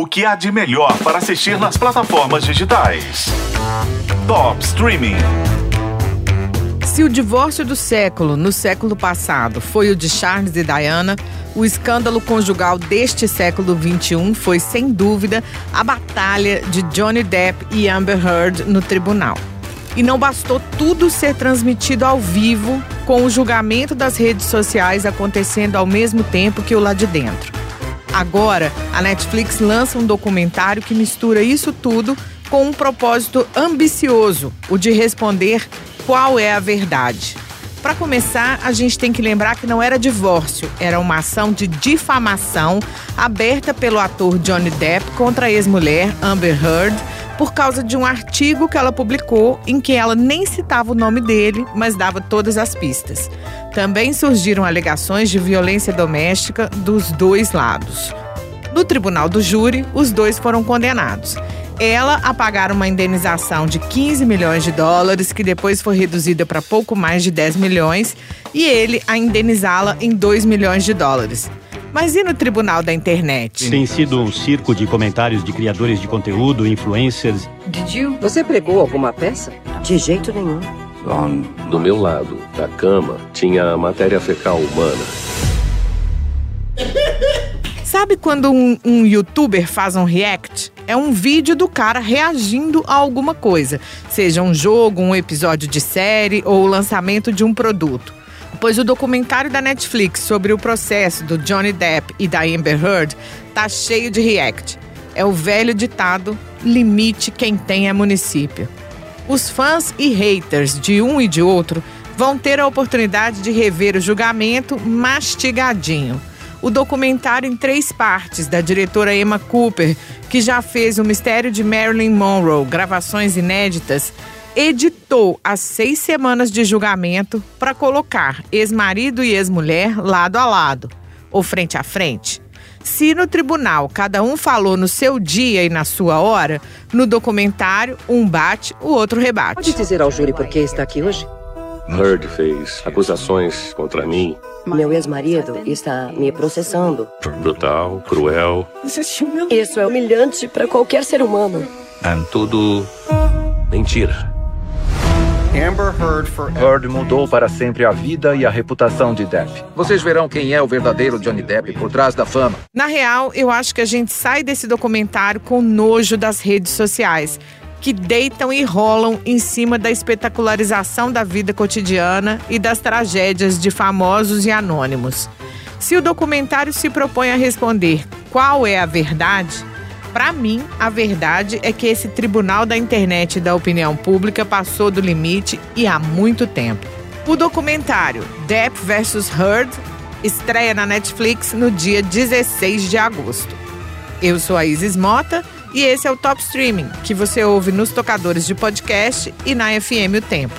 O que há de melhor para assistir nas plataformas digitais? Top Streaming. Se o divórcio do século, no século passado, foi o de Charles e Diana, o escândalo conjugal deste século XXI foi, sem dúvida, a batalha de Johnny Depp e Amber Heard no tribunal. E não bastou tudo ser transmitido ao vivo, com o julgamento das redes sociais acontecendo ao mesmo tempo que o lá de dentro. Agora, a Netflix lança um documentário que mistura isso tudo com um propósito ambicioso, o de responder qual é a verdade. Para começar, a gente tem que lembrar que não era divórcio, era uma ação de difamação aberta pelo ator Johnny Depp contra a ex-mulher Amber Heard por causa de um artigo que ela publicou em que ela nem citava o nome dele, mas dava todas as pistas. Também surgiram alegações de violência doméstica dos dois lados. No tribunal do júri, os dois foram condenados ela a pagar uma indenização de 15 milhões de dólares, que depois foi reduzida para pouco mais de 10 milhões, e ele a indenizá-la em 2 milhões de dólares. Mas e no tribunal da internet? Tem sido um circo de comentários de criadores de conteúdo, influencers. Você pregou alguma peça? De jeito nenhum. Do meu lado da cama tinha matéria fecal humana. Sabe quando um, um, youtuber faz um react? É um vídeo do cara reagindo a alguma coisa, seja um jogo, um episódio de série ou o lançamento de um produto. Pois o documentário da Netflix sobre o processo do Johnny Depp e da Amber Heard tá cheio de react. É o velho ditado: limite quem tem é município. Os fãs e haters de um e de outro vão ter a oportunidade de rever o julgamento mastigadinho o documentário em três partes da diretora Emma Cooper, que já fez o Mistério de Marilyn Monroe, gravações inéditas, editou as seis semanas de julgamento para colocar ex-marido e ex-mulher lado a lado, ou frente a frente. Se no tribunal cada um falou no seu dia e na sua hora, no documentário um bate, o outro rebate. Pode dizer ao júri por que está aqui hoje? Heard fez acusações contra mim. Meu ex-marido está me processando. Brutal, cruel. Isso é humilhante para qualquer ser humano. É tudo mentira. Amber Heard, Heard mudou para sempre a vida e a reputação de Depp. Vocês verão quem é o verdadeiro Johnny Depp por trás da fama. Na real, eu acho que a gente sai desse documentário com nojo das redes sociais que deitam e rolam em cima da espetacularização da vida cotidiana e das tragédias de famosos e anônimos. Se o documentário se propõe a responder qual é a verdade, para mim, a verdade é que esse tribunal da internet e da opinião pública passou do limite e há muito tempo. O documentário Depp vs. Heard estreia na Netflix no dia 16 de agosto. Eu sou a Isis Mota e esse é o Top Streaming, que você ouve nos tocadores de podcast e na FM O Tempo.